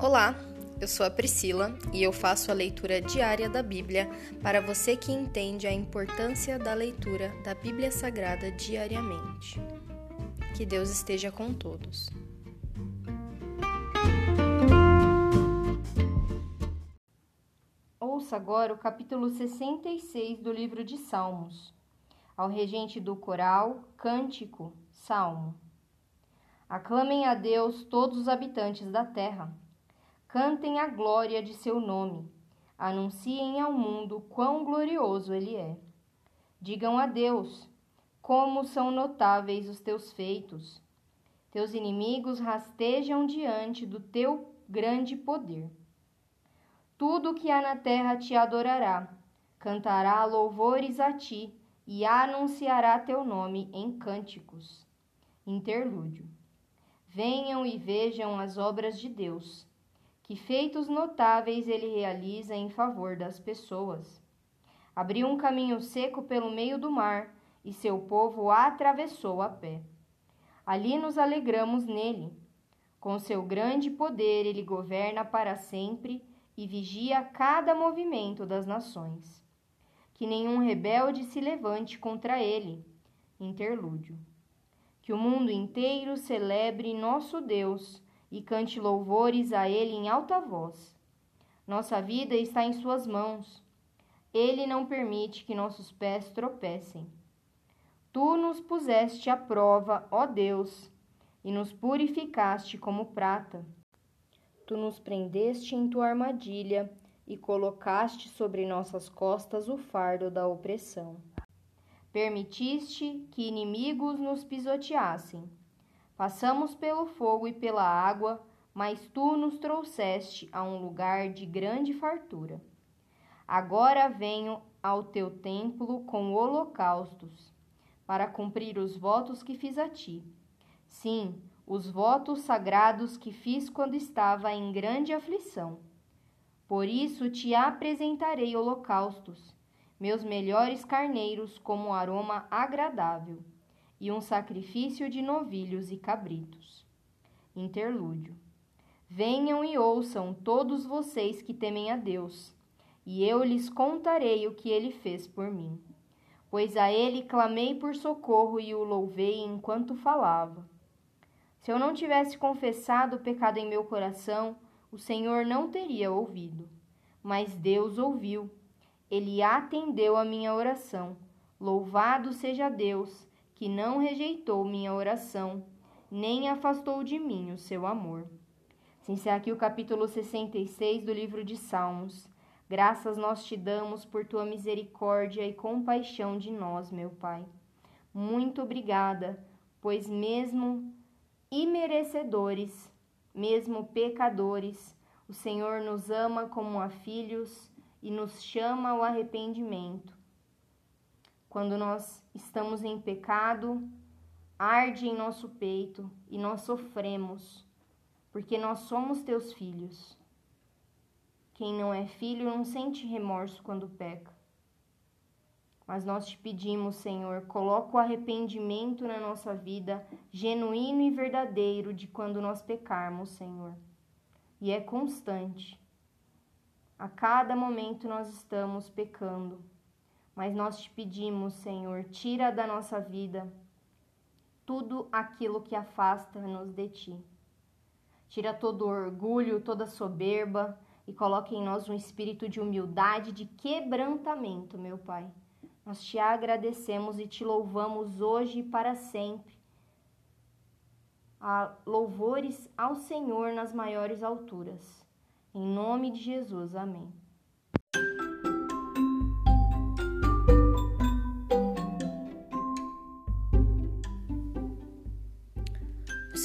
Olá, eu sou a Priscila e eu faço a leitura diária da Bíblia para você que entende a importância da leitura da Bíblia Sagrada diariamente. Que Deus esteja com todos. Ouça agora o capítulo 66 do livro de Salmos. Ao regente do coral, cântico, salmo. Aclamem a Deus todos os habitantes da terra Cantem a glória de seu nome. Anunciem ao mundo quão glorioso ele é. Digam a Deus como são notáveis os teus feitos. Teus inimigos rastejam diante do teu grande poder. Tudo que há na terra te adorará, cantará louvores a ti e anunciará teu nome em cânticos. Interlúdio. Venham e vejam as obras de Deus que feitos notáveis ele realiza em favor das pessoas. Abriu um caminho seco pelo meio do mar, e seu povo atravessou a pé. Ali nos alegramos nele. Com seu grande poder, ele governa para sempre e vigia cada movimento das nações. Que nenhum rebelde se levante contra ele. Interlúdio. Que o mundo inteiro celebre nosso Deus e cante louvores a Ele em alta voz. Nossa vida está em Suas mãos. Ele não permite que nossos pés tropecem. Tu nos puseste à prova, ó Deus, e nos purificaste como prata. Tu nos prendeste em tua armadilha e colocaste sobre nossas costas o fardo da opressão. Permitiste que inimigos nos pisoteassem Passamos pelo fogo e pela água, mas tu nos trouxeste a um lugar de grande fartura. Agora venho ao teu templo com holocaustos, para cumprir os votos que fiz a ti. Sim, os votos sagrados que fiz quando estava em grande aflição. Por isso te apresentarei holocaustos, meus melhores carneiros como aroma agradável e um sacrifício de novilhos e cabritos. Interlúdio. Venham e ouçam todos vocês que temem a Deus, e eu lhes contarei o que ele fez por mim. Pois a ele clamei por socorro e o louvei enquanto falava. Se eu não tivesse confessado o pecado em meu coração, o Senhor não teria ouvido. Mas Deus ouviu. Ele atendeu a minha oração. Louvado seja Deus que não rejeitou minha oração, nem afastou de mim o seu amor. Se encerra aqui o capítulo 66 do livro de Salmos. Graças nós te damos por tua misericórdia e compaixão de nós, meu Pai. Muito obrigada, pois mesmo imerecedores, mesmo pecadores, o Senhor nos ama como a filhos e nos chama ao arrependimento. Quando nós estamos em pecado, arde em nosso peito e nós sofremos, porque nós somos teus filhos. Quem não é filho não sente remorso quando peca. Mas nós te pedimos, Senhor, coloca o arrependimento na nossa vida, genuíno e verdadeiro, de quando nós pecarmos, Senhor. E é constante. A cada momento nós estamos pecando mas nós te pedimos, Senhor, tira da nossa vida tudo aquilo que afasta-nos de ti. Tira todo orgulho, toda soberba e coloque em nós um espírito de humildade, de quebrantamento, meu Pai. Nós te agradecemos e te louvamos hoje e para sempre. A louvores ao Senhor nas maiores alturas. Em nome de Jesus, amém.